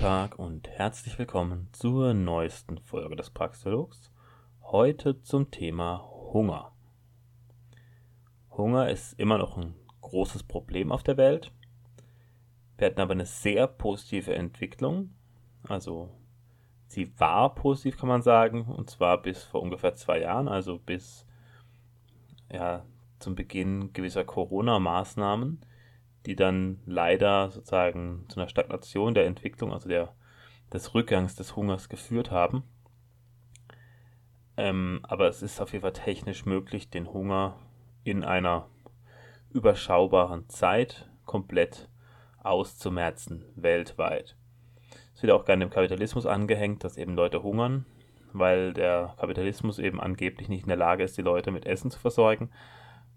Tag und herzlich willkommen zur neuesten Folge des Praxologs. Heute zum Thema Hunger. Hunger ist immer noch ein großes Problem auf der Welt. Wir hatten aber eine sehr positive Entwicklung. Also sie war positiv, kann man sagen, und zwar bis vor ungefähr zwei Jahren, also bis ja, zum Beginn gewisser Corona-Maßnahmen die dann leider sozusagen zu einer Stagnation der Entwicklung, also der, des Rückgangs des Hungers geführt haben. Ähm, aber es ist auf jeden Fall technisch möglich, den Hunger in einer überschaubaren Zeit komplett auszumerzen, weltweit. Es wird auch gerne dem Kapitalismus angehängt, dass eben Leute hungern, weil der Kapitalismus eben angeblich nicht in der Lage ist, die Leute mit Essen zu versorgen.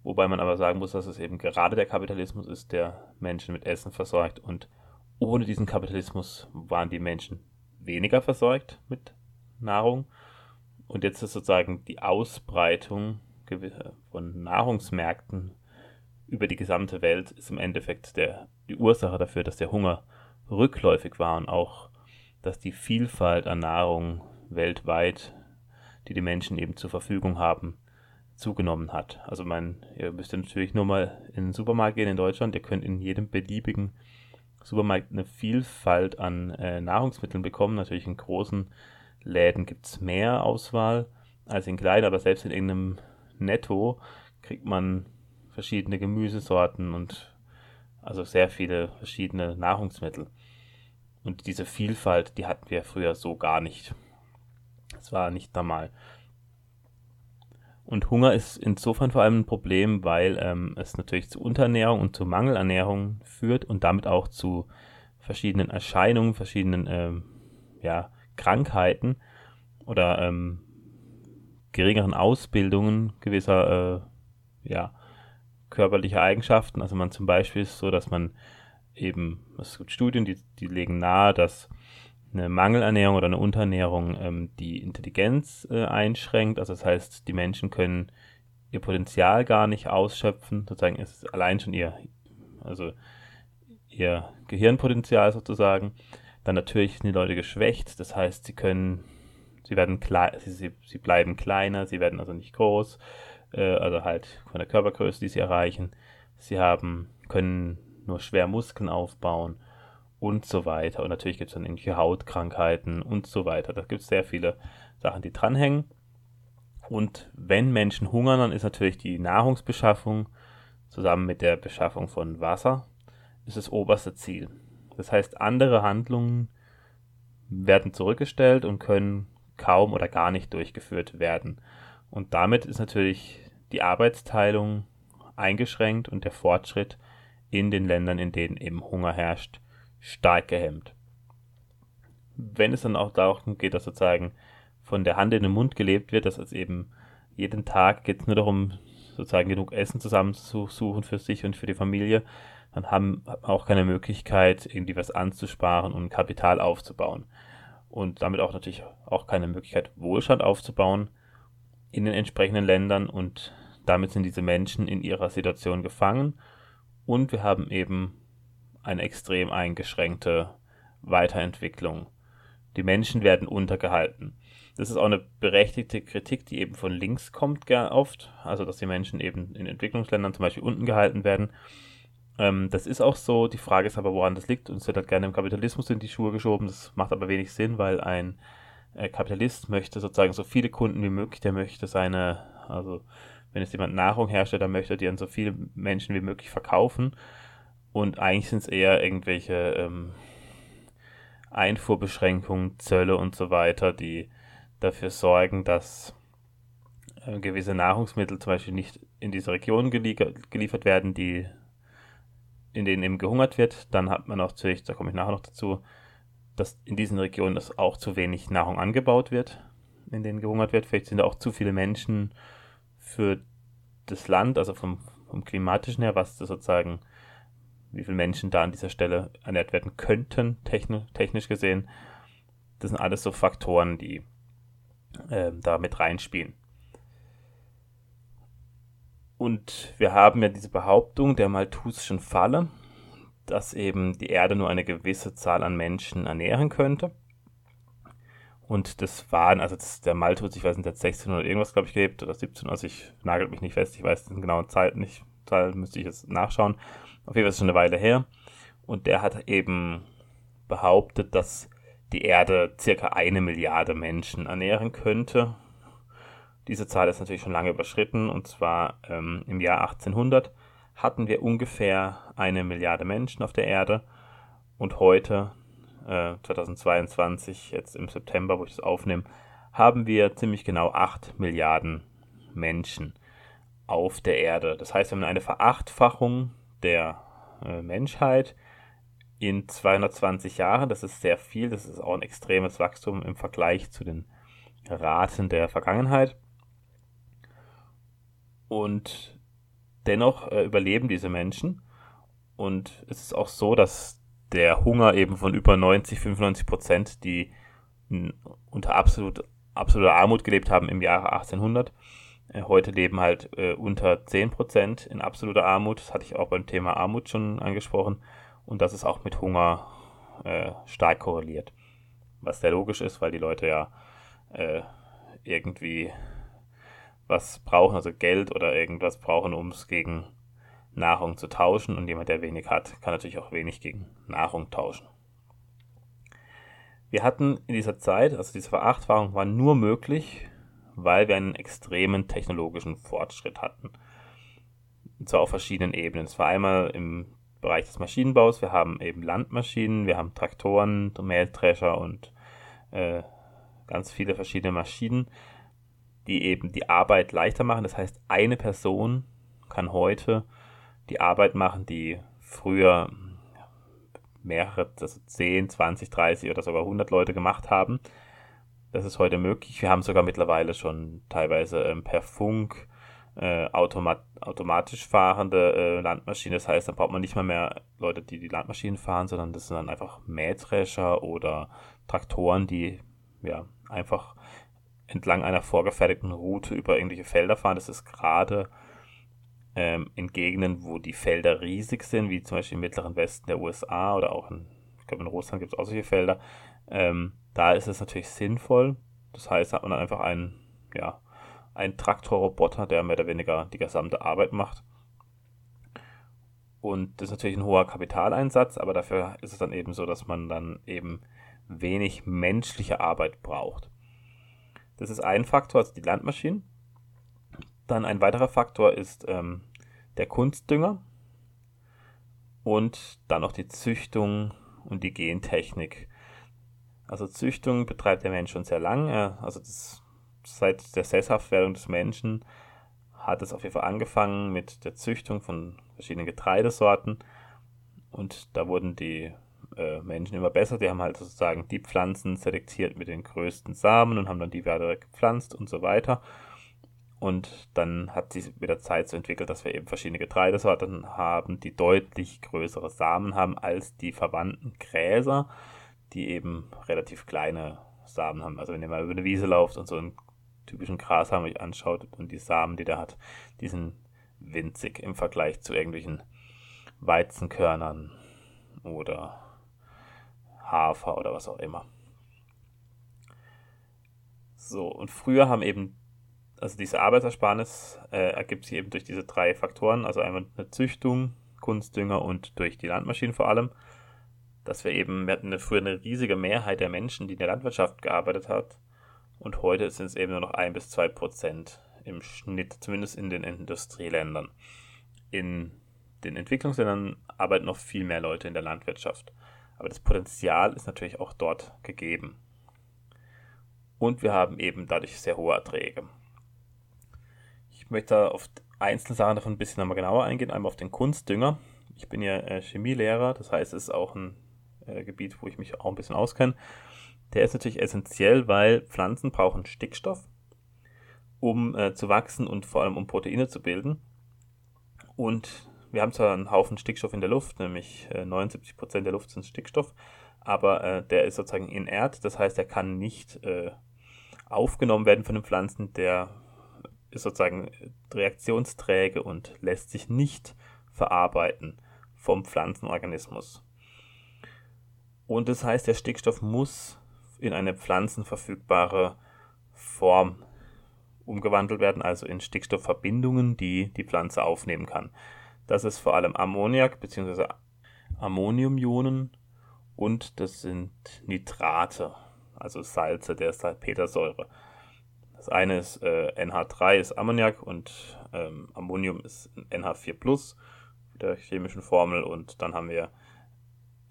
Wobei man aber sagen muss, dass es eben gerade der Kapitalismus ist, der Menschen mit Essen versorgt. Und ohne diesen Kapitalismus waren die Menschen weniger versorgt mit Nahrung. Und jetzt ist sozusagen die Ausbreitung von Nahrungsmärkten über die gesamte Welt ist im Endeffekt der, die Ursache dafür, dass der Hunger rückläufig war und auch, dass die Vielfalt an Nahrung weltweit, die die Menschen eben zur Verfügung haben, zugenommen hat. Also man, ihr müsst natürlich nur mal in den Supermarkt gehen in Deutschland. Ihr könnt in jedem beliebigen Supermarkt eine Vielfalt an äh, Nahrungsmitteln bekommen. Natürlich in großen Läden gibt es mehr Auswahl als in kleinen, aber selbst in irgendeinem Netto kriegt man verschiedene Gemüsesorten und also sehr viele verschiedene Nahrungsmittel. Und diese Vielfalt, die hatten wir früher so gar nicht. Es war nicht normal. Und Hunger ist insofern vor allem ein Problem, weil ähm, es natürlich zu Unterernährung und zu Mangelernährung führt und damit auch zu verschiedenen Erscheinungen, verschiedenen ähm, ja, Krankheiten oder ähm, geringeren Ausbildungen gewisser äh, ja, körperlicher Eigenschaften. Also man zum Beispiel ist so, dass man eben, es gibt Studien, die, die legen nahe, dass eine Mangelernährung oder eine Unterernährung ähm, die Intelligenz äh, einschränkt. Also das heißt, die Menschen können ihr Potenzial gar nicht ausschöpfen. Sozusagen ist es allein schon ihr, also ihr Gehirnpotenzial sozusagen. Dann natürlich sind die Leute geschwächt. Das heißt, sie können, sie werden sie, sie, sie bleiben kleiner, sie werden also nicht groß, äh, also halt von der Körpergröße, die sie erreichen. Sie haben, können nur schwer Muskeln aufbauen und so weiter. Und natürlich gibt es dann irgendwelche Hautkrankheiten und so weiter. Da gibt es sehr viele Sachen, die dranhängen. Und wenn Menschen hungern, dann ist natürlich die Nahrungsbeschaffung zusammen mit der Beschaffung von Wasser ist das oberste Ziel. Das heißt, andere Handlungen werden zurückgestellt und können kaum oder gar nicht durchgeführt werden. Und damit ist natürlich die Arbeitsteilung eingeschränkt und der Fortschritt in den Ländern, in denen eben Hunger herrscht, stark gehemmt. Wenn es dann auch darum geht, dass sozusagen von der Hand in den Mund gelebt wird, dass es eben jeden Tag geht es nur darum, sozusagen genug Essen zusammenzusuchen für sich und für die Familie, dann haben auch keine Möglichkeit, irgendwie was anzusparen und Kapital aufzubauen. Und damit auch natürlich auch keine Möglichkeit, Wohlstand aufzubauen in den entsprechenden Ländern. Und damit sind diese Menschen in ihrer Situation gefangen. Und wir haben eben eine extrem eingeschränkte Weiterentwicklung. Die Menschen werden untergehalten. Das ist auch eine berechtigte Kritik, die eben von links kommt, oft. Also, dass die Menschen eben in Entwicklungsländern zum Beispiel unten gehalten werden. Ähm, das ist auch so. Die Frage ist aber, woran das liegt. Und es wird halt gerne im Kapitalismus in die Schuhe geschoben. Das macht aber wenig Sinn, weil ein äh, Kapitalist möchte sozusagen so viele Kunden wie möglich. Der möchte seine, also, wenn es jemand Nahrung herstellt, dann möchte er die an so viele Menschen wie möglich verkaufen. Und eigentlich sind es eher irgendwelche ähm, Einfuhrbeschränkungen, Zölle und so weiter, die dafür sorgen, dass äh, gewisse Nahrungsmittel zum Beispiel nicht in diese Regionen geliefert werden, die in denen eben gehungert wird. Dann hat man auch natürlich, da komme ich nachher noch dazu, dass in diesen Regionen das auch zu wenig Nahrung angebaut wird, in denen gehungert wird. Vielleicht sind da auch zu viele Menschen für das Land, also vom, vom klimatischen her, was das sozusagen wie viele Menschen da an dieser Stelle ernährt werden könnten, technisch, gesehen. Das sind alles so Faktoren, die äh, da mit reinspielen. Und wir haben ja diese Behauptung der Malthusischen Falle, dass eben die Erde nur eine gewisse Zahl an Menschen ernähren könnte. Und das waren, also das, der Malthus, ich weiß nicht, der hat 16 oder irgendwas, glaube ich, gelebt, oder 17, also ich nagelt mich nicht fest, ich weiß den genauen Zeit nicht, Zahl müsste ich jetzt nachschauen. Auf jeden Fall ist es schon eine Weile her. Und der hat eben behauptet, dass die Erde circa eine Milliarde Menschen ernähren könnte. Diese Zahl ist natürlich schon lange überschritten und zwar ähm, im Jahr 1800 hatten wir ungefähr eine Milliarde Menschen auf der Erde und heute, äh, 2022, jetzt im September, wo ich das aufnehme, haben wir ziemlich genau 8 Milliarden Menschen auf der Erde. Das heißt, wir haben eine Verachtfachung der äh, Menschheit in 220 Jahren. Das ist sehr viel, das ist auch ein extremes Wachstum im Vergleich zu den Raten der Vergangenheit. Und dennoch äh, überleben diese Menschen. Und es ist auch so, dass der Hunger eben von über 90, 95 Prozent, die unter absolut, absoluter Armut gelebt haben im Jahre 1800, äh, heute leben halt äh, unter 10 Prozent in absoluter Armut. Das hatte ich auch beim Thema Armut schon angesprochen. Und das ist auch mit Hunger äh, stark korreliert. Was sehr logisch ist, weil die Leute ja äh, irgendwie was brauchen, also Geld oder irgendwas brauchen, um es gegen Nahrung zu tauschen. Und jemand, der wenig hat, kann natürlich auch wenig gegen Nahrung tauschen. Wir hatten in dieser Zeit, also diese Verachtfachung war nur möglich, weil wir einen extremen technologischen Fortschritt hatten. Und zwar auf verschiedenen Ebenen. Es war einmal im Bereich des Maschinenbaus. Wir haben eben Landmaschinen, wir haben Traktoren, Mähdrescher und äh, ganz viele verschiedene Maschinen, die eben die Arbeit leichter machen. Das heißt, eine Person kann heute die Arbeit machen, die früher mehrere, also 10, 20, 30 oder sogar 100 Leute gemacht haben. Das ist heute möglich. Wir haben sogar mittlerweile schon teilweise ähm, per Funk äh, automat automatisch fahrende äh, Landmaschinen. Das heißt, da braucht man nicht mal mehr Leute, die die Landmaschinen fahren, sondern das sind dann einfach Mähdrescher oder Traktoren, die ja einfach entlang einer vorgefertigten Route über irgendwelche Felder fahren. Das ist gerade ähm, in Gegenden, wo die Felder riesig sind, wie zum Beispiel im mittleren Westen der USA oder auch in, ich glaube in Russland gibt es auch solche Felder. Ähm, da ist es natürlich sinnvoll. Das heißt, hat man dann einfach einen, ja, einen Traktorroboter, der mehr oder weniger die gesamte Arbeit macht. Und das ist natürlich ein hoher Kapitaleinsatz, aber dafür ist es dann eben so, dass man dann eben wenig menschliche Arbeit braucht. Das ist ein Faktor, also die Landmaschinen. Dann ein weiterer Faktor ist ähm, der Kunstdünger und dann noch die Züchtung und die Gentechnik. Also Züchtung betreibt der Mensch schon sehr lange. Also das, seit der Sesshaftwerdung des Menschen hat es auf jeden Fall angefangen mit der Züchtung von verschiedenen Getreidesorten. Und da wurden die äh, Menschen immer besser. Die haben halt sozusagen die Pflanzen selektiert mit den größten Samen und haben dann die weiter gepflanzt und so weiter. Und dann hat sich mit der Zeit so entwickelt, dass wir eben verschiedene Getreidesorten haben, die deutlich größere Samen haben als die verwandten Gräser, die eben relativ kleine Samen haben. Also wenn ihr mal über eine Wiese lauft und so einen typischen Grashalm euch anschaut und die Samen, die der hat, die sind winzig im Vergleich zu irgendwelchen Weizenkörnern oder Hafer oder was auch immer. So, und früher haben eben, also diese Arbeitsersparnis äh, ergibt sich eben durch diese drei Faktoren, also einmal eine Züchtung, Kunstdünger und durch die Landmaschinen vor allem, dass wir eben, wir hatten früher eine riesige Mehrheit der Menschen, die in der Landwirtschaft gearbeitet hat und heute sind es eben nur noch ein bis zwei Prozent im Schnitt, zumindest in den Industrieländern. In den Entwicklungsländern arbeiten noch viel mehr Leute in der Landwirtschaft. Aber das Potenzial ist natürlich auch dort gegeben. Und wir haben eben dadurch sehr hohe Erträge. Ich möchte auf einzelne Sachen davon ein bisschen nochmal genauer eingehen. Einmal auf den Kunstdünger. Ich bin ja äh, Chemielehrer, das heißt, es ist auch ein äh, Gebiet, wo ich mich auch ein bisschen auskenne. Der ist natürlich essentiell, weil Pflanzen brauchen Stickstoff, um äh, zu wachsen und vor allem um Proteine zu bilden. Und wir haben zwar einen Haufen Stickstoff in der Luft, nämlich äh, 79% der Luft sind Stickstoff, aber äh, der ist sozusagen inert, das heißt, er kann nicht äh, aufgenommen werden von den Pflanzen, der ist sozusagen reaktionsträge und lässt sich nicht verarbeiten vom Pflanzenorganismus. Und das heißt, der Stickstoff muss in eine pflanzenverfügbare Form umgewandelt werden, also in Stickstoffverbindungen, die die Pflanze aufnehmen kann. Das ist vor allem Ammoniak bzw. Ammoniumionen und das sind Nitrate, also Salze der Salpetersäure. Das eine ist äh, NH3 ist Ammoniak und ähm, Ammonium ist NH4 Plus der chemischen Formel und dann haben wir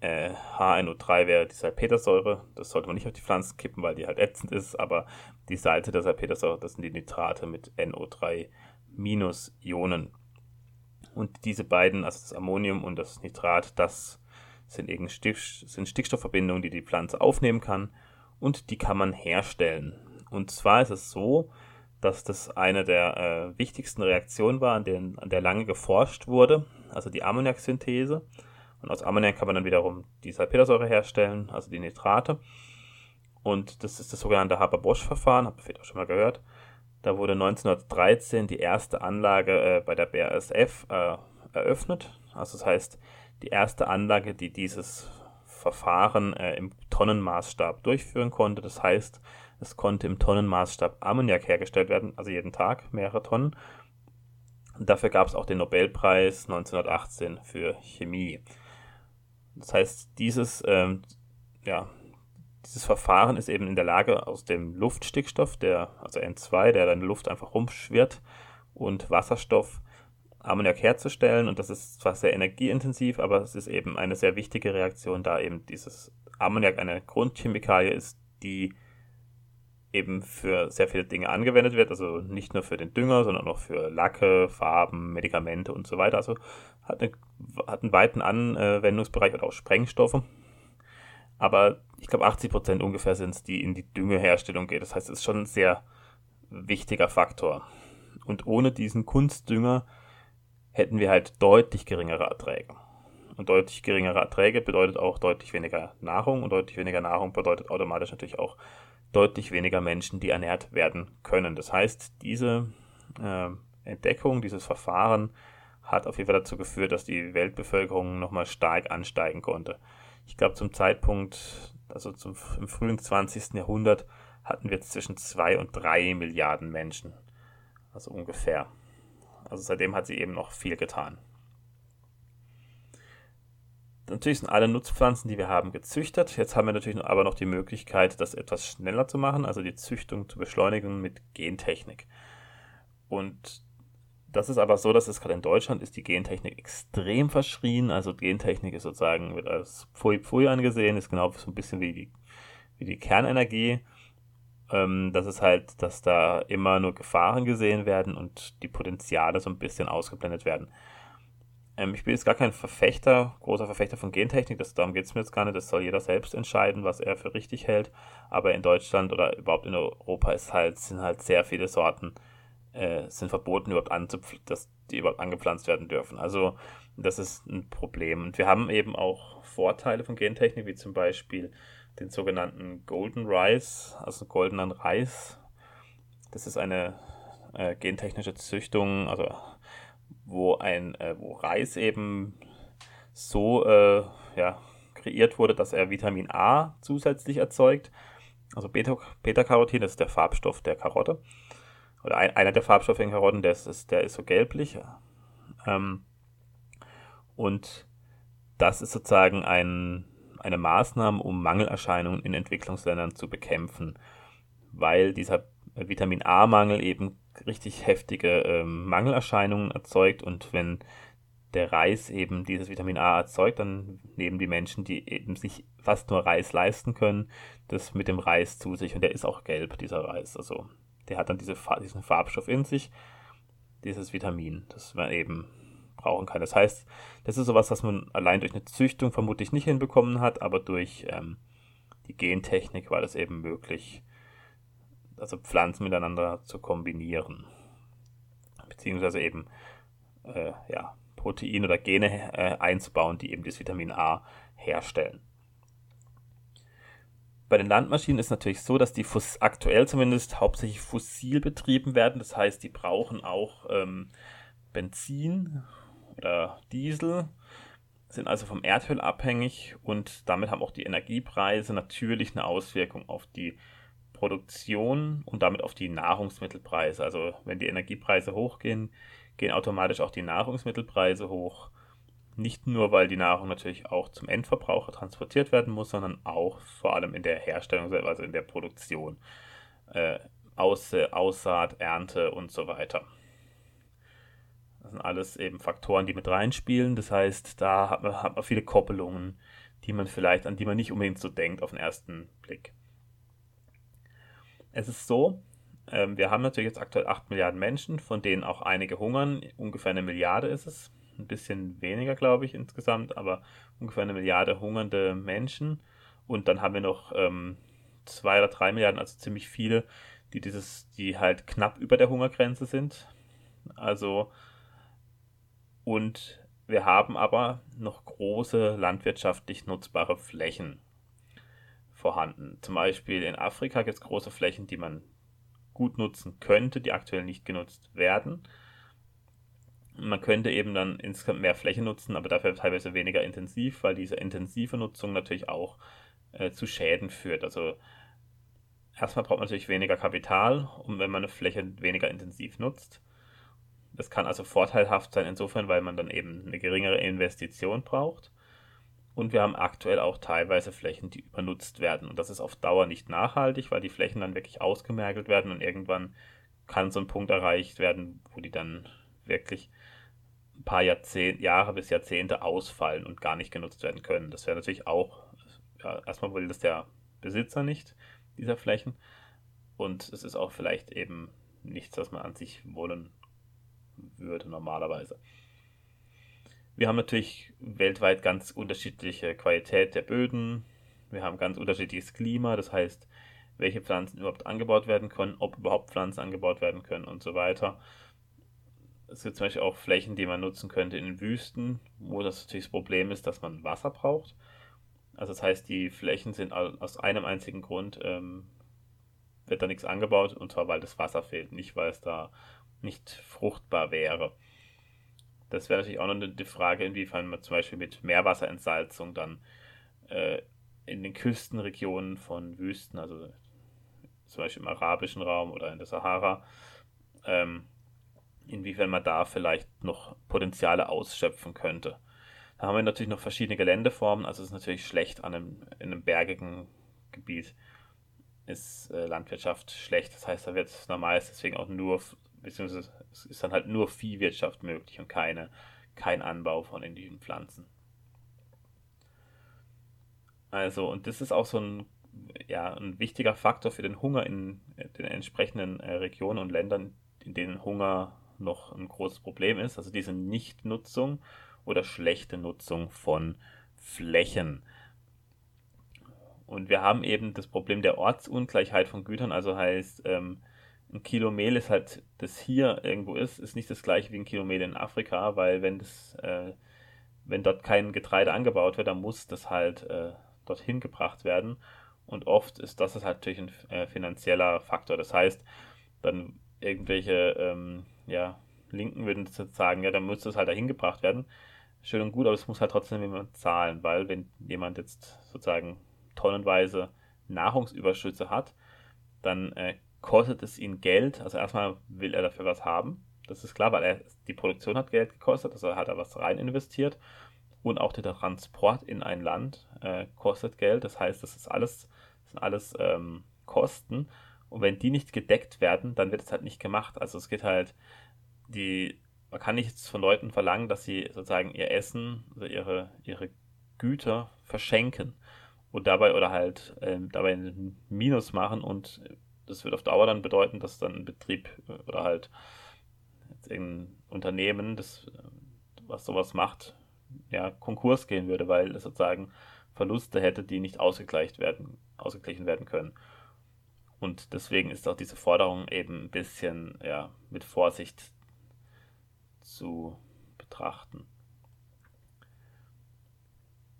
äh, HNO3 wäre die Salpetersäure. Das sollte man nicht auf die Pflanzen kippen, weil die halt ätzend ist, aber die Salze der Salpetersäure, das sind die Nitrate mit NO3 minus Ionen. Und diese beiden, also das Ammonium und das Nitrat, das sind, sind Stickstoffverbindungen, die die Pflanze aufnehmen kann und die kann man herstellen. Und zwar ist es so, dass das eine der äh, wichtigsten Reaktionen war, an, denen, an der lange geforscht wurde, also die Ammoniaksynthese. Und aus Ammoniak kann man dann wiederum die Salpetersäure herstellen, also die Nitrate. Und das ist das sogenannte Haber-Bosch-Verfahren, habt ihr vielleicht auch schon mal gehört. Da wurde 1913 die erste Anlage äh, bei der BASF äh, eröffnet. Also das heißt, die erste Anlage, die dieses Verfahren äh, im Tonnenmaßstab durchführen konnte. Das heißt, es konnte im Tonnenmaßstab Ammoniak hergestellt werden, also jeden Tag mehrere Tonnen. Und dafür gab es auch den Nobelpreis 1918 für Chemie. Das heißt, dieses, ähm, ja, dieses Verfahren ist eben in der Lage, aus dem Luftstickstoff, der, also N2, der dann Luft einfach rumschwirrt, und Wasserstoff Ammoniak herzustellen. Und das ist zwar sehr energieintensiv, aber es ist eben eine sehr wichtige Reaktion, da eben dieses Ammoniak eine Grundchemikalie ist, die eben für sehr viele Dinge angewendet wird, also nicht nur für den Dünger, sondern auch für Lacke, Farben, Medikamente und so weiter. Also hat, eine, hat einen weiten Anwendungsbereich oder auch Sprengstoffe. Aber ich glaube, 80 Prozent ungefähr sind es, die in die Düngeherstellung geht. Das heißt, es ist schon ein sehr wichtiger Faktor. Und ohne diesen Kunstdünger hätten wir halt deutlich geringere Erträge. Und deutlich geringere Erträge bedeutet auch deutlich weniger Nahrung und deutlich weniger Nahrung bedeutet automatisch natürlich auch deutlich weniger Menschen, die ernährt werden können. Das heißt, diese äh, Entdeckung, dieses Verfahren hat auf jeden Fall dazu geführt, dass die Weltbevölkerung nochmal stark ansteigen konnte. Ich glaube, zum Zeitpunkt, also zum, im frühen 20. Jahrhundert, hatten wir zwischen 2 und 3 Milliarden Menschen. Also ungefähr. Also seitdem hat sie eben noch viel getan. Natürlich sind alle Nutzpflanzen, die wir haben, gezüchtet. Jetzt haben wir natürlich aber noch die Möglichkeit, das etwas schneller zu machen, also die Züchtung zu beschleunigen mit Gentechnik. Und das ist aber so, dass es gerade in Deutschland ist die Gentechnik extrem verschrien. Also Gentechnik ist sozusagen, wird als Pfui Pfui angesehen, ist genau so ein bisschen wie die, wie die Kernenergie. Ähm, das ist halt, dass da immer nur Gefahren gesehen werden und die Potenziale so ein bisschen ausgeblendet werden. Ähm, ich bin jetzt gar kein Verfechter, großer Verfechter von Gentechnik, das, darum geht es mir jetzt gar nicht. Das soll jeder selbst entscheiden, was er für richtig hält. Aber in Deutschland oder überhaupt in Europa ist halt, sind halt sehr viele Sorten äh, sind verboten, überhaupt dass die überhaupt angepflanzt werden dürfen. Also das ist ein Problem. Und wir haben eben auch Vorteile von Gentechnik, wie zum Beispiel den sogenannten Golden Rice, also goldenen Reis. Das ist eine äh, gentechnische Züchtung, also wo ein, äh, wo Reis eben so äh, ja, kreiert wurde, dass er Vitamin A zusätzlich erzeugt. Also Beta-Carotin, das ist der Farbstoff der Karotte. Oder ein, einer der Farbstoffe in Karotten, der ist, der ist so gelblich. Ähm, und das ist sozusagen ein, eine Maßnahme, um Mangelerscheinungen in Entwicklungsländern zu bekämpfen, weil dieser Vitamin A-Mangel eben richtig heftige ähm, Mangelerscheinungen erzeugt und wenn der Reis eben dieses Vitamin A erzeugt, dann nehmen die Menschen, die eben sich fast nur Reis leisten können, das mit dem Reis zu sich und der ist auch gelb, dieser Reis. Also der hat dann diese, diesen Farbstoff in sich, dieses Vitamin, das wir eben brauchen kann. Das heißt, das ist sowas, was man allein durch eine Züchtung vermutlich nicht hinbekommen hat, aber durch ähm, die Gentechnik war das eben möglich, also Pflanzen miteinander zu kombinieren. Beziehungsweise eben äh, ja, Proteine oder Gene äh, einzubauen, die eben das Vitamin A herstellen. Bei den Landmaschinen ist natürlich so, dass die aktuell zumindest hauptsächlich fossil betrieben werden. Das heißt, die brauchen auch ähm, Benzin oder Diesel. sind also vom Erdöl abhängig und damit haben auch die Energiepreise natürlich eine Auswirkung auf die Produktion und damit auf die Nahrungsmittelpreise. Also wenn die Energiepreise hochgehen, gehen automatisch auch die Nahrungsmittelpreise hoch. Nicht nur, weil die Nahrung natürlich auch zum Endverbraucher transportiert werden muss, sondern auch vor allem in der Herstellung, also in der Produktion. Äh, Aus, Aussaat, Ernte und so weiter. Das sind alles eben Faktoren, die mit reinspielen. Das heißt, da hat man, hat man viele Koppelungen, die man vielleicht, an die man nicht unbedingt so denkt auf den ersten Blick. Es ist so, ähm, wir haben natürlich jetzt aktuell 8 Milliarden Menschen, von denen auch einige hungern. Ungefähr eine Milliarde ist es. Ein bisschen weniger, glaube ich, insgesamt, aber ungefähr eine Milliarde hungernde Menschen. Und dann haben wir noch ähm, zwei oder drei Milliarden, also ziemlich viele, die dieses, die halt knapp über der Hungergrenze sind. Also und wir haben aber noch große landwirtschaftlich nutzbare Flächen vorhanden. Zum Beispiel in Afrika gibt es große Flächen, die man gut nutzen könnte, die aktuell nicht genutzt werden. Man könnte eben dann insgesamt mehr Fläche nutzen, aber dafür teilweise weniger intensiv, weil diese intensive Nutzung natürlich auch äh, zu Schäden führt. Also erstmal braucht man natürlich weniger Kapital, um wenn man eine Fläche weniger intensiv nutzt. Das kann also vorteilhaft sein insofern, weil man dann eben eine geringere Investition braucht. Und wir haben aktuell auch teilweise Flächen, die übernutzt werden. Und das ist auf Dauer nicht nachhaltig, weil die Flächen dann wirklich ausgemergelt werden und irgendwann kann so ein Punkt erreicht werden, wo die dann wirklich ein paar Jahrzehnt, Jahre bis Jahrzehnte ausfallen und gar nicht genutzt werden können. Das wäre natürlich auch, ja, erstmal will das der Besitzer nicht, dieser Flächen. Und es ist auch vielleicht eben nichts, was man an sich wollen würde normalerweise. Wir haben natürlich weltweit ganz unterschiedliche Qualität der Böden. Wir haben ganz unterschiedliches Klima, das heißt, welche Pflanzen überhaupt angebaut werden können, ob überhaupt Pflanzen angebaut werden können und so weiter. Es gibt zum Beispiel auch Flächen, die man nutzen könnte in den Wüsten, wo das natürlich das Problem ist, dass man Wasser braucht. Also das heißt, die Flächen sind aus einem einzigen Grund, ähm, wird da nichts angebaut, und zwar weil das Wasser fehlt, nicht weil es da nicht fruchtbar wäre. Das wäre natürlich auch noch eine Frage, inwiefern man zum Beispiel mit Meerwasserentsalzung dann äh, in den Küstenregionen von Wüsten, also zum Beispiel im arabischen Raum oder in der Sahara, ähm, inwiefern man da vielleicht noch Potenziale ausschöpfen könnte. Da haben wir natürlich noch verschiedene Geländeformen, also es ist natürlich schlecht an einem, in einem bergigen Gebiet ist äh, Landwirtschaft schlecht. Das heißt, da wird normal deswegen auch nur beziehungsweise es ist dann halt nur Viehwirtschaft möglich und keine, kein Anbau von indischen Pflanzen. Also, und das ist auch so ein, ja, ein wichtiger Faktor für den Hunger in den entsprechenden äh, Regionen und Ländern, in denen Hunger noch ein großes Problem ist. Also diese Nichtnutzung oder schlechte Nutzung von Flächen. Und wir haben eben das Problem der Ortsungleichheit von Gütern, also heißt, ähm, ein Kilo Mehl ist halt, das hier irgendwo ist, ist nicht das gleiche wie ein Kilo Mehl in Afrika, weil wenn das, äh, wenn dort kein Getreide angebaut wird, dann muss das halt äh, dorthin gebracht werden. Und oft ist das halt natürlich ein äh, finanzieller Faktor. Das heißt, dann irgendwelche ähm, ja, Linken würden sagen, ja, dann muss das halt dahin gebracht werden. Schön und gut, aber es muss halt trotzdem jemand zahlen, weil wenn jemand jetzt sozusagen tonnenweise Nahrungsüberschüsse hat, dann äh, kostet es ihn Geld. Also erstmal will er dafür was haben. Das ist klar, weil er, die Produktion hat Geld gekostet, also hat er was rein investiert. Und auch der Transport in ein Land äh, kostet Geld. Das heißt, das ist alles, das sind alles ähm, Kosten. Und wenn die nicht gedeckt werden, dann wird es halt nicht gemacht. Also es geht halt, die, man kann nicht von Leuten verlangen, dass sie sozusagen ihr Essen, also ihre, ihre Güter verschenken und dabei oder halt äh, dabei einen Minus machen und das wird auf Dauer dann bedeuten, dass dann ein Betrieb äh, oder halt irgendein Unternehmen, das, äh, was sowas macht, ja, Konkurs gehen würde, weil es sozusagen Verluste hätte, die nicht ausgegleicht werden, ausgeglichen werden können. Und deswegen ist auch diese Forderung eben ein bisschen ja, mit Vorsicht zu betrachten.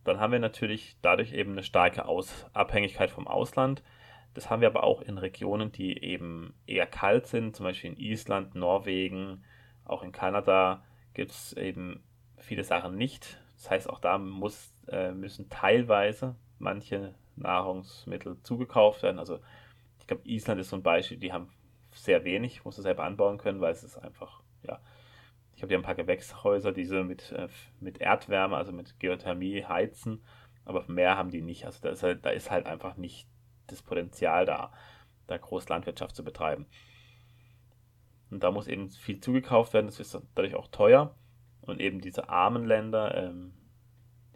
Dann haben wir natürlich dadurch eben eine starke Aus Abhängigkeit vom Ausland. Das haben wir aber auch in Regionen, die eben eher kalt sind, zum Beispiel in Island, Norwegen, auch in Kanada gibt es eben viele Sachen nicht Das heißt, auch da muss, äh, müssen teilweise manche Nahrungsmittel zugekauft werden. Also ich glaube, Island ist so ein Beispiel, die haben sehr wenig, muss es selber anbauen können, weil es ist einfach, ja, ich habe ja ein paar Gewächshäuser, die sie mit, äh, mit Erdwärme, also mit Geothermie heizen, aber mehr haben die nicht. Also da ist halt, da ist halt einfach nicht das Potenzial da, da Großlandwirtschaft zu betreiben. Und da muss eben viel zugekauft werden, das ist dadurch auch teuer. Und eben diese armen Länder, ähm,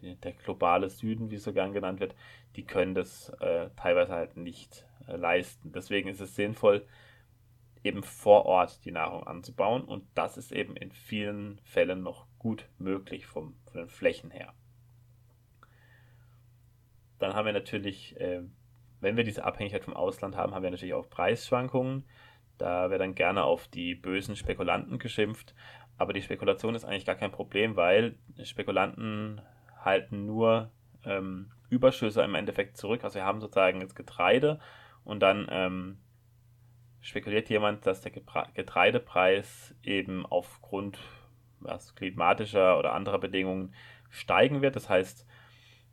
der globale Süden, wie es so gern genannt wird, die können das äh, teilweise halt nicht äh, leisten. Deswegen ist es sinnvoll, eben vor Ort die Nahrung anzubauen und das ist eben in vielen Fällen noch gut möglich vom, von den Flächen her. Dann haben wir natürlich, äh, wenn wir diese Abhängigkeit vom Ausland haben, haben wir natürlich auch Preisschwankungen. Da wird dann gerne auf die bösen Spekulanten geschimpft. Aber die Spekulation ist eigentlich gar kein Problem, weil Spekulanten halten nur ähm, Überschüsse im Endeffekt zurück. Also wir haben sozusagen jetzt Getreide und dann ähm, spekuliert jemand, dass der Getreidepreis eben aufgrund was, klimatischer oder anderer Bedingungen steigen wird. Das heißt,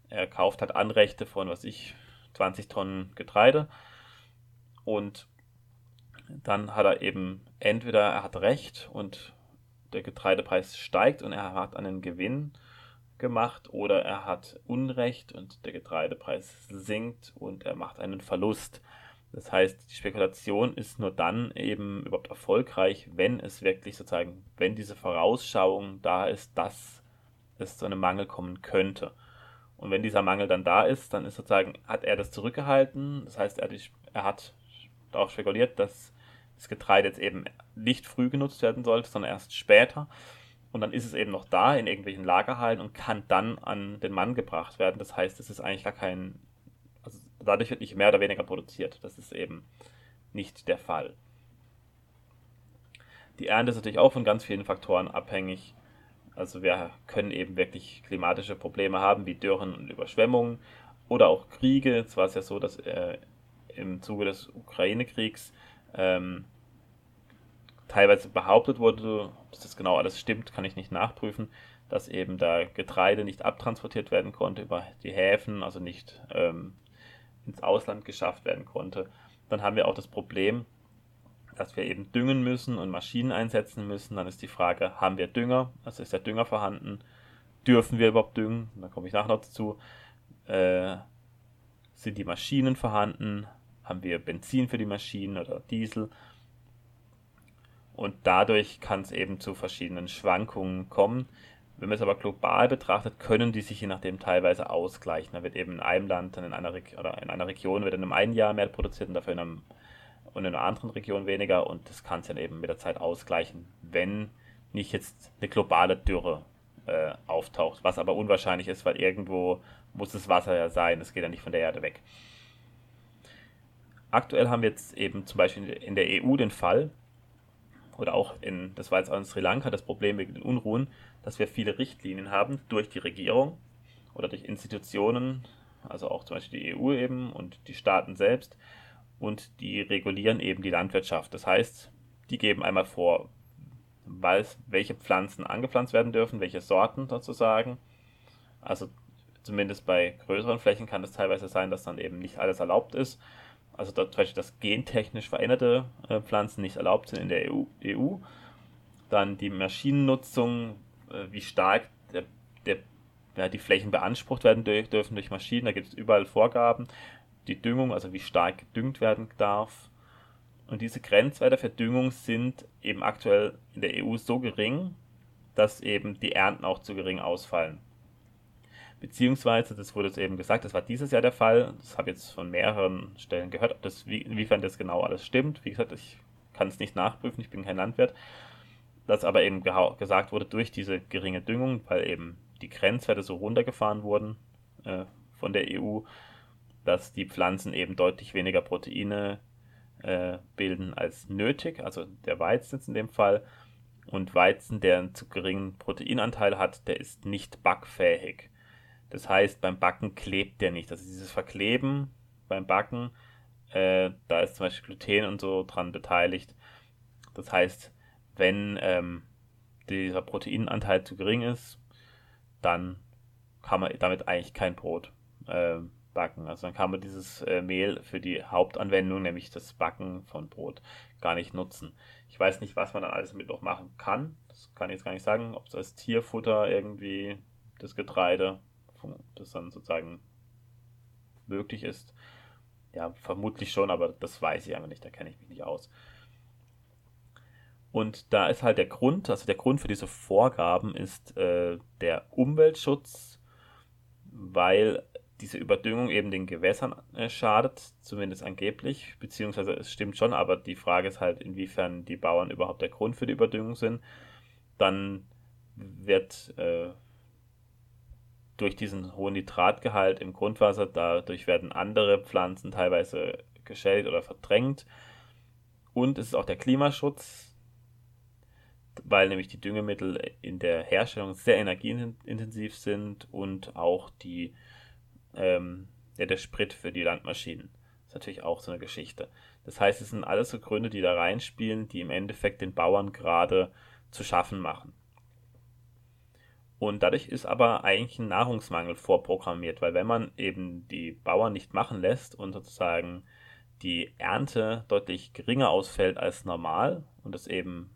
er kauft halt Anrechte von, was ich, 20 Tonnen Getreide und dann hat er eben entweder er hat recht und der Getreidepreis steigt und er hat einen Gewinn gemacht oder er hat Unrecht und der Getreidepreis sinkt und er macht einen Verlust. Das heißt, die Spekulation ist nur dann eben überhaupt erfolgreich, wenn es wirklich sozusagen, wenn diese Vorausschauung da ist, dass es zu einem Mangel kommen könnte. Und wenn dieser Mangel dann da ist, dann ist sozusagen, hat er das zurückgehalten. Das heißt, er, er hat darauf spekuliert, dass das Getreide jetzt eben nicht früh genutzt werden sollte, sondern erst später. Und dann ist es eben noch da in irgendwelchen Lagerhallen und kann dann an den Mann gebracht werden. Das heißt, es ist eigentlich gar kein dadurch wird nicht mehr oder weniger produziert. Das ist eben nicht der Fall. Die Ernte ist natürlich auch von ganz vielen Faktoren abhängig. Also wir können eben wirklich klimatische Probleme haben, wie Dürren und Überschwemmungen oder auch Kriege. Es war es ja so, dass äh, im Zuge des Ukraine-Kriegs ähm, teilweise behauptet wurde, ob das genau alles stimmt, kann ich nicht nachprüfen, dass eben da Getreide nicht abtransportiert werden konnte über die Häfen, also nicht ähm, ins Ausland geschafft werden konnte. Dann haben wir auch das Problem, dass wir eben düngen müssen und Maschinen einsetzen müssen. Dann ist die Frage, haben wir Dünger? Also ist der Dünger vorhanden? Dürfen wir überhaupt düngen? Da komme ich nachher noch dazu. Äh, sind die Maschinen vorhanden? Haben wir Benzin für die Maschinen oder Diesel? Und dadurch kann es eben zu verschiedenen Schwankungen kommen. Wenn man es aber global betrachtet, können die sich je nachdem teilweise ausgleichen. Da wird eben in einem Land, dann in einer, oder in einer Region wird in einem einen Jahr mehr produziert und dafür in, einem, und in einer anderen Region weniger. Und das kann es dann eben mit der Zeit ausgleichen, wenn nicht jetzt eine globale Dürre äh, auftaucht. Was aber unwahrscheinlich ist, weil irgendwo muss das Wasser ja sein. Es geht ja nicht von der Erde weg. Aktuell haben wir jetzt eben zum Beispiel in der EU den Fall, oder auch in, das war jetzt auch in Sri Lanka das Problem wegen den Unruhen, dass wir viele Richtlinien haben durch die Regierung oder durch Institutionen, also auch zum Beispiel die EU eben und die Staaten selbst und die regulieren eben die Landwirtschaft. Das heißt, die geben einmal vor, welche Pflanzen angepflanzt werden dürfen, welche Sorten sozusagen. Also zumindest bei größeren Flächen kann es teilweise sein, dass dann eben nicht alles erlaubt ist also zum Beispiel, dass gentechnisch veränderte äh, Pflanzen nicht erlaubt sind in der EU. EU. Dann die Maschinennutzung, äh, wie stark der, der, ja, die Flächen beansprucht werden dürfen durch Maschinen. Da gibt es überall Vorgaben. Die Düngung, also wie stark gedüngt werden darf. Und diese Grenzwerte für Düngung sind eben aktuell in der EU so gering, dass eben die Ernten auch zu gering ausfallen. Beziehungsweise, das wurde es eben gesagt, das war dieses Jahr der Fall. Das habe ich jetzt von mehreren Stellen gehört, ob das, wie, inwiefern das genau alles stimmt. Wie gesagt, ich kann es nicht nachprüfen, ich bin kein Landwirt. Das aber eben gesagt wurde durch diese geringe Düngung, weil eben die Grenzwerte so runtergefahren wurden äh, von der EU, dass die Pflanzen eben deutlich weniger Proteine äh, bilden als nötig, also der Weizen in dem Fall. Und Weizen, der einen zu geringen Proteinanteil hat, der ist nicht backfähig. Das heißt, beim Backen klebt der nicht. Also dieses Verkleben beim Backen, äh, da ist zum Beispiel Gluten und so dran beteiligt. Das heißt, wenn ähm, dieser Proteinanteil zu gering ist, dann kann man damit eigentlich kein Brot äh, backen. Also dann kann man dieses äh, Mehl für die Hauptanwendung, nämlich das Backen von Brot, gar nicht nutzen. Ich weiß nicht, was man dann alles mit noch machen kann. Das kann ich jetzt gar nicht sagen, ob es als Tierfutter irgendwie das Getreide, das dann sozusagen möglich ist. Ja, vermutlich schon, aber das weiß ich einfach nicht, da kenne ich mich nicht aus. Und da ist halt der Grund, also der Grund für diese Vorgaben ist äh, der Umweltschutz, weil diese Überdüngung eben den Gewässern äh, schadet, zumindest angeblich, beziehungsweise es stimmt schon, aber die Frage ist halt, inwiefern die Bauern überhaupt der Grund für die Überdüngung sind. Dann wird äh, durch diesen hohen Nitratgehalt im Grundwasser, dadurch werden andere Pflanzen teilweise geschädigt oder verdrängt. Und es ist auch der Klimaschutz, weil nämlich die Düngemittel in der Herstellung sehr energieintensiv sind und auch die ähm, ja, der Sprit für die Landmaschinen. Das ist natürlich auch so eine Geschichte. Das heißt, es sind alles so Gründe, die da reinspielen, die im Endeffekt den Bauern gerade zu schaffen machen. Und dadurch ist aber eigentlich ein Nahrungsmangel vorprogrammiert, weil wenn man eben die Bauern nicht machen lässt und sozusagen die Ernte deutlich geringer ausfällt als normal und das eben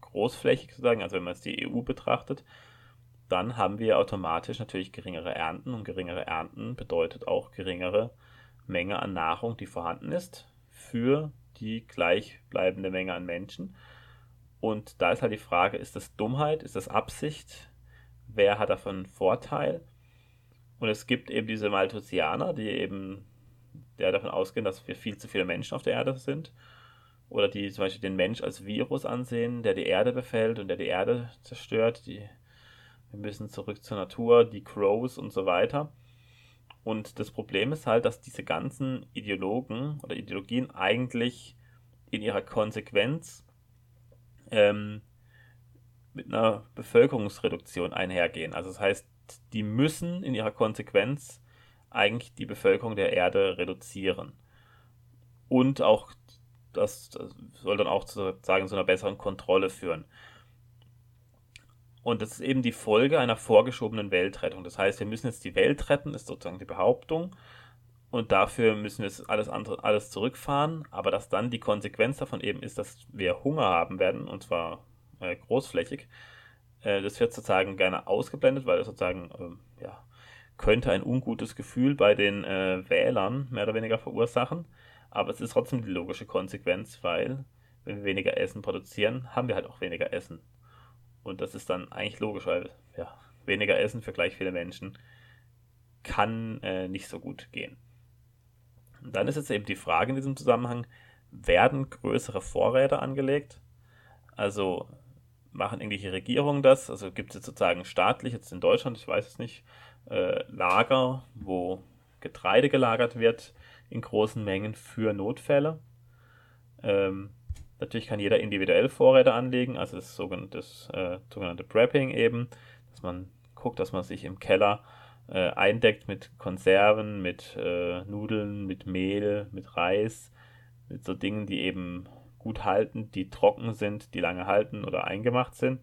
großflächig sozusagen, also wenn man es die EU betrachtet, dann haben wir automatisch natürlich geringere Ernten und geringere Ernten bedeutet auch geringere Menge an Nahrung, die vorhanden ist für die gleichbleibende Menge an Menschen. Und da ist halt die Frage, ist das Dummheit, ist das Absicht? Wer hat davon Vorteil? Und es gibt eben diese Malthusianer, die eben der davon ausgehen, dass wir viel zu viele Menschen auf der Erde sind. Oder die zum Beispiel den Mensch als Virus ansehen, der die Erde befällt und der die Erde zerstört, die wir müssen zurück zur Natur, die Crows und so weiter. Und das Problem ist halt, dass diese ganzen Ideologen oder Ideologien eigentlich in ihrer Konsequenz ähm, mit einer Bevölkerungsreduktion einhergehen. Also das heißt, die müssen in ihrer Konsequenz eigentlich die Bevölkerung der Erde reduzieren. Und auch das, das soll dann auch sozusagen zu einer besseren Kontrolle führen. Und das ist eben die Folge einer vorgeschobenen Weltrettung. Das heißt, wir müssen jetzt die Welt retten, ist sozusagen die Behauptung. Und dafür müssen wir alles andere, alles zurückfahren. Aber dass dann die Konsequenz davon eben ist, dass wir Hunger haben werden, und zwar äh, großflächig, äh, das wird sozusagen gerne ausgeblendet, weil es sozusagen, äh, ja, könnte ein ungutes Gefühl bei den äh, Wählern mehr oder weniger verursachen. Aber es ist trotzdem die logische Konsequenz, weil wenn wir weniger Essen produzieren, haben wir halt auch weniger Essen. Und das ist dann eigentlich logisch, weil ja, weniger Essen für gleich viele Menschen kann äh, nicht so gut gehen. Und dann ist jetzt eben die Frage in diesem Zusammenhang, werden größere Vorräte angelegt? Also machen irgendwelche Regierungen das? Also gibt es jetzt sozusagen staatlich, jetzt in Deutschland, ich weiß es nicht, äh, Lager, wo Getreide gelagert wird in großen Mengen für Notfälle? Ähm, Natürlich kann jeder individuell Vorräte anlegen, also das sogenannte, das, äh, sogenannte Prepping eben, dass man guckt, dass man sich im Keller äh, eindeckt mit Konserven, mit äh, Nudeln, mit Mehl, mit Reis, mit so Dingen, die eben gut halten, die trocken sind, die lange halten oder eingemacht sind.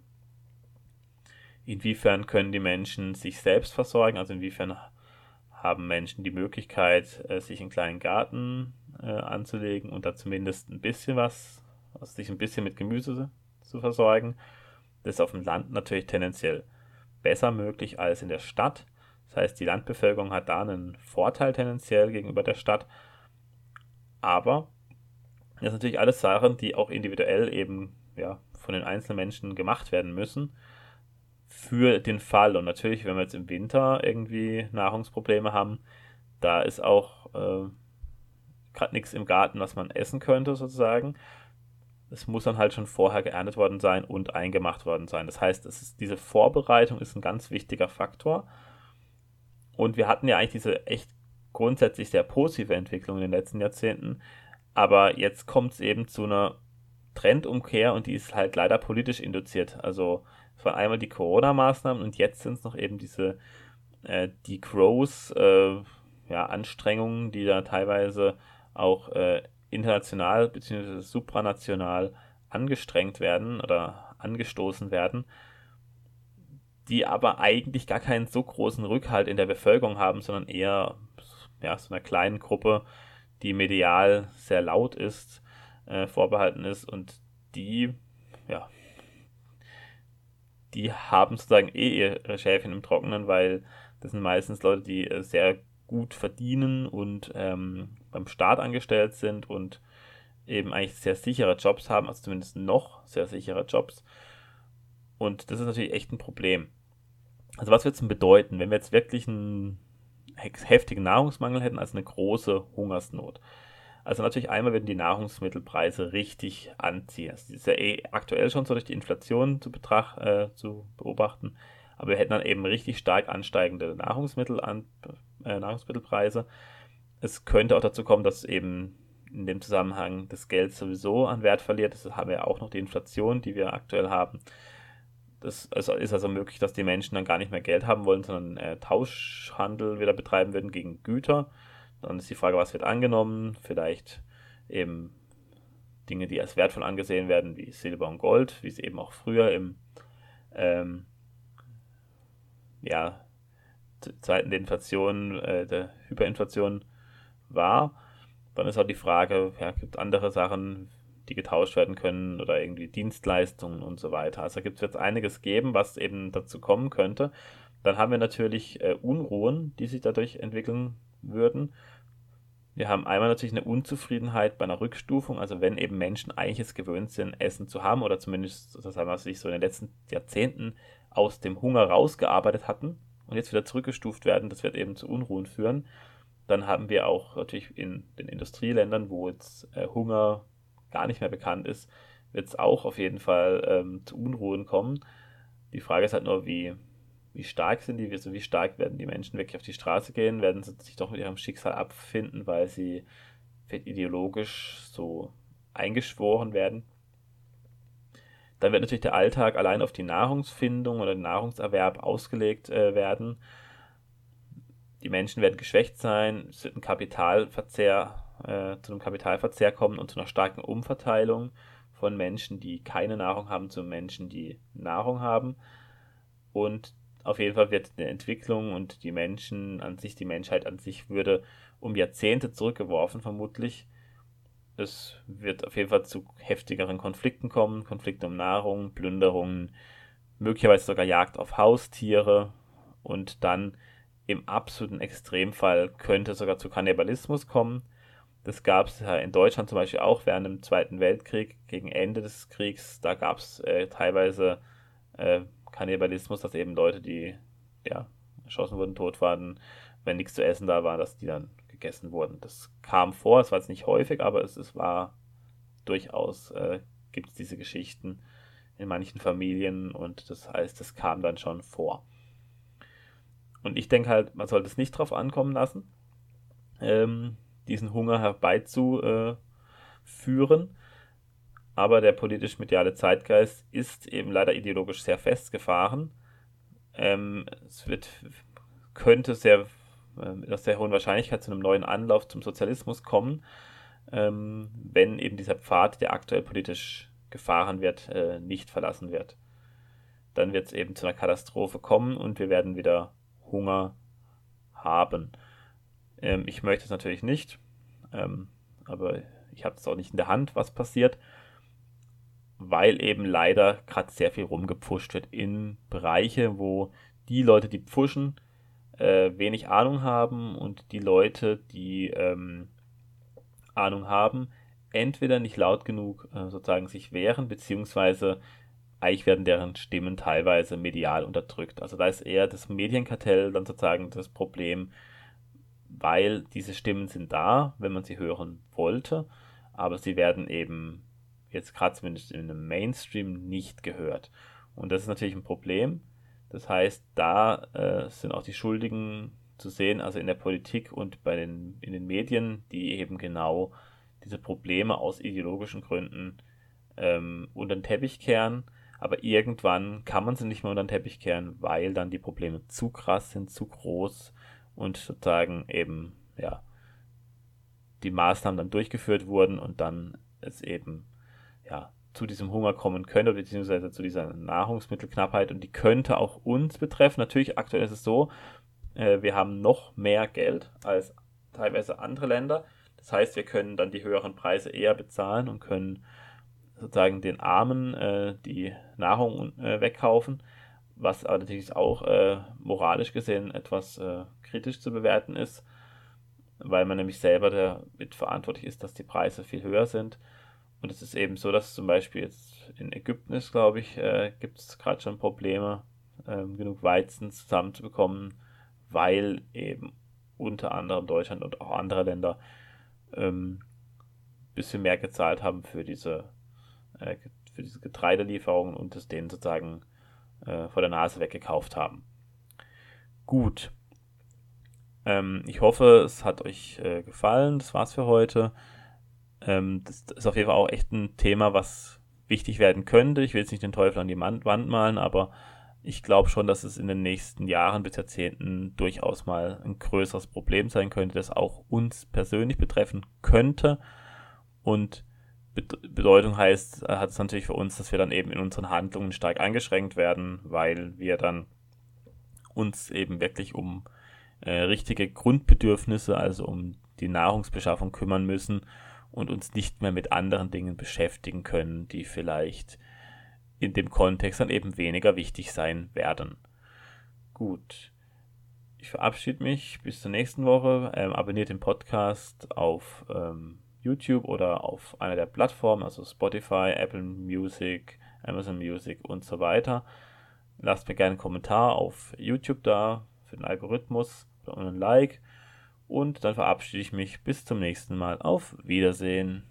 Inwiefern können die Menschen sich selbst versorgen, also inwiefern haben Menschen die Möglichkeit, äh, sich einen kleinen Garten äh, anzulegen und da zumindest ein bisschen was also sich ein bisschen mit Gemüse zu versorgen. Das ist auf dem Land natürlich tendenziell besser möglich als in der Stadt. Das heißt, die Landbevölkerung hat da einen Vorteil tendenziell gegenüber der Stadt. Aber das sind natürlich alles Sachen, die auch individuell eben ja, von den einzelnen Menschen gemacht werden müssen für den Fall. Und natürlich, wenn wir jetzt im Winter irgendwie Nahrungsprobleme haben, da ist auch äh, gerade nichts im Garten, was man essen könnte sozusagen es muss dann halt schon vorher geerntet worden sein und eingemacht worden sein. Das heißt, ist, diese Vorbereitung ist ein ganz wichtiger Faktor. Und wir hatten ja eigentlich diese echt grundsätzlich sehr positive Entwicklung in den letzten Jahrzehnten. Aber jetzt kommt es eben zu einer Trendumkehr und die ist halt leider politisch induziert. Also es waren einmal die Corona-Maßnahmen und jetzt sind es noch eben diese äh, die Growth äh, ja, Anstrengungen, die da teilweise auch äh, international bzw. supranational angestrengt werden oder angestoßen werden, die aber eigentlich gar keinen so großen Rückhalt in der Bevölkerung haben, sondern eher ja, so einer kleinen Gruppe, die medial sehr laut ist, äh, vorbehalten ist und die, ja, die haben sozusagen eh ihre Schäfchen im Trockenen, weil das sind meistens Leute, die äh, sehr gut verdienen und ähm, beim Staat angestellt sind und eben eigentlich sehr sichere Jobs haben, also zumindest noch sehr sichere Jobs. Und das ist natürlich echt ein Problem. Also was wird es denn bedeuten, wenn wir jetzt wirklich einen heftigen Nahrungsmangel hätten, also eine große Hungersnot? Also natürlich einmal werden die Nahrungsmittelpreise richtig anziehen. Das ist ja eh aktuell schon so durch die Inflation zu, äh, zu beobachten. Aber wir hätten dann eben richtig stark ansteigende Nahrungsmittel an, äh, Nahrungsmittelpreise. Es könnte auch dazu kommen, dass eben in dem Zusammenhang das Geld sowieso an Wert verliert. Das haben wir auch noch die Inflation, die wir aktuell haben. Das ist also möglich, dass die Menschen dann gar nicht mehr Geld haben wollen, sondern äh, Tauschhandel wieder betreiben würden gegen Güter. Dann ist die Frage, was wird angenommen? Vielleicht eben Dinge, die als wertvoll angesehen werden, wie Silber und Gold, wie es eben auch früher im ähm, ja, Zeiten der Inflation, äh, der Hyperinflation war. Dann ist auch die Frage, ja, gibt es andere Sachen, die getauscht werden können oder irgendwie Dienstleistungen und so weiter. Also gibt es jetzt einiges geben, was eben dazu kommen könnte. Dann haben wir natürlich äh, Unruhen, die sich dadurch entwickeln würden. Wir haben einmal natürlich eine Unzufriedenheit bei einer Rückstufung, also wenn eben Menschen eigentlich es gewöhnt sind, Essen zu haben oder zumindest, das haben wir sich so in den letzten Jahrzehnten aus dem Hunger rausgearbeitet hatten und jetzt wieder zurückgestuft werden, das wird eben zu Unruhen führen. Dann haben wir auch natürlich in den Industrieländern, wo jetzt äh, Hunger gar nicht mehr bekannt ist, wird es auch auf jeden Fall ähm, zu Unruhen kommen. Die Frage ist halt nur, wie, wie stark sind die, also wie stark werden die Menschen wirklich auf die Straße gehen, werden sie sich doch mit ihrem Schicksal abfinden, weil sie ideologisch so eingeschworen werden. Dann wird natürlich der Alltag allein auf die Nahrungsfindung oder den Nahrungserwerb ausgelegt äh, werden. Die Menschen werden geschwächt sein, es wird ein Kapitalverzehr, äh, zu einem Kapitalverzehr kommen und zu einer starken Umverteilung von Menschen, die keine Nahrung haben, zu Menschen, die Nahrung haben. Und auf jeden Fall wird eine Entwicklung und die Menschen an sich, die Menschheit an sich würde um Jahrzehnte zurückgeworfen, vermutlich. Es wird auf jeden Fall zu heftigeren Konflikten kommen, Konflikte um Nahrung, Plünderungen, möglicherweise sogar Jagd auf Haustiere und dann im absoluten Extremfall könnte es sogar zu Kannibalismus kommen. Das gab es ja in Deutschland zum Beispiel auch während dem Zweiten Weltkrieg, gegen Ende des Kriegs. Da gab es äh, teilweise äh, Kannibalismus, dass eben Leute, die ja, erschossen wurden, tot waren, wenn nichts zu essen da war, dass die dann gegessen wurden. Das kam vor, es war jetzt nicht häufig, aber es, es war durchaus, äh, gibt es diese Geschichten in manchen Familien und das heißt, es kam dann schon vor. Und ich denke halt, man sollte es nicht drauf ankommen lassen, ähm, diesen Hunger herbeizuführen. Aber der politisch-mediale Zeitgeist ist eben leider ideologisch sehr festgefahren. Ähm, es wird, könnte sehr, äh, mit einer sehr hohen Wahrscheinlichkeit zu einem neuen Anlauf zum Sozialismus kommen, ähm, wenn eben dieser Pfad, der aktuell politisch gefahren wird, äh, nicht verlassen wird. Dann wird es eben zu einer Katastrophe kommen und wir werden wieder Hunger haben. Ähm, ich möchte es natürlich nicht, ähm, aber ich habe es auch nicht in der Hand, was passiert, weil eben leider gerade sehr viel rumgepfuscht wird in Bereiche, wo die Leute, die pfuschen, äh, wenig Ahnung haben und die Leute, die ähm, Ahnung haben, entweder nicht laut genug äh, sozusagen sich wehren, beziehungsweise eigentlich werden deren Stimmen teilweise medial unterdrückt. Also da ist eher das Medienkartell dann sozusagen das Problem, weil diese Stimmen sind da, wenn man sie hören wollte, aber sie werden eben jetzt gerade zumindest in einem Mainstream nicht gehört. Und das ist natürlich ein Problem. Das heißt, da äh, sind auch die Schuldigen zu sehen, also in der Politik und bei den, in den Medien, die eben genau diese Probleme aus ideologischen Gründen ähm, unter den Teppich kehren aber irgendwann kann man sie nicht mehr unter den Teppich kehren, weil dann die Probleme zu krass sind, zu groß und sozusagen eben, ja, die Maßnahmen dann durchgeführt wurden und dann es eben, ja, zu diesem Hunger kommen könnte, beziehungsweise zu dieser Nahrungsmittelknappheit und die könnte auch uns betreffen. Natürlich, aktuell ist es so, äh, wir haben noch mehr Geld als teilweise andere Länder. Das heißt, wir können dann die höheren Preise eher bezahlen und können sozusagen den Armen äh, die Nahrung äh, wegkaufen, was allerdings auch äh, moralisch gesehen etwas äh, kritisch zu bewerten ist, weil man nämlich selber damit verantwortlich ist, dass die Preise viel höher sind. Und es ist eben so, dass zum Beispiel jetzt in Ägypten ist, glaube ich, äh, gibt es gerade schon Probleme, ähm, genug Weizen zusammenzubekommen, weil eben unter anderem Deutschland und auch andere Länder ähm, bisschen mehr gezahlt haben für diese, äh, für diese Getreidelieferungen und es denen sozusagen äh, vor der Nase weggekauft haben. Gut. Ähm, ich hoffe, es hat euch äh, gefallen. Das war's für heute. Ähm, das ist auf jeden Fall auch echt ein Thema, was wichtig werden könnte. Ich will jetzt nicht den Teufel an die Wand malen, aber ich glaube schon, dass es in den nächsten Jahren bis Jahrzehnten durchaus mal ein größeres Problem sein könnte, das auch uns persönlich betreffen könnte. Und Bedeutung heißt, hat es natürlich für uns, dass wir dann eben in unseren Handlungen stark eingeschränkt werden, weil wir dann uns eben wirklich um äh, richtige Grundbedürfnisse, also um die Nahrungsbeschaffung kümmern müssen und uns nicht mehr mit anderen Dingen beschäftigen können, die vielleicht in dem Kontext dann eben weniger wichtig sein werden. Gut. Ich verabschiede mich bis zur nächsten Woche. Ähm, abonniert den Podcast auf ähm, YouTube oder auf einer der Plattformen, also Spotify, Apple Music, Amazon Music und so weiter. Lasst mir gerne einen Kommentar auf YouTube da für den Algorithmus oder ein Like. Und dann verabschiede ich mich bis zum nächsten Mal. Auf Wiedersehen.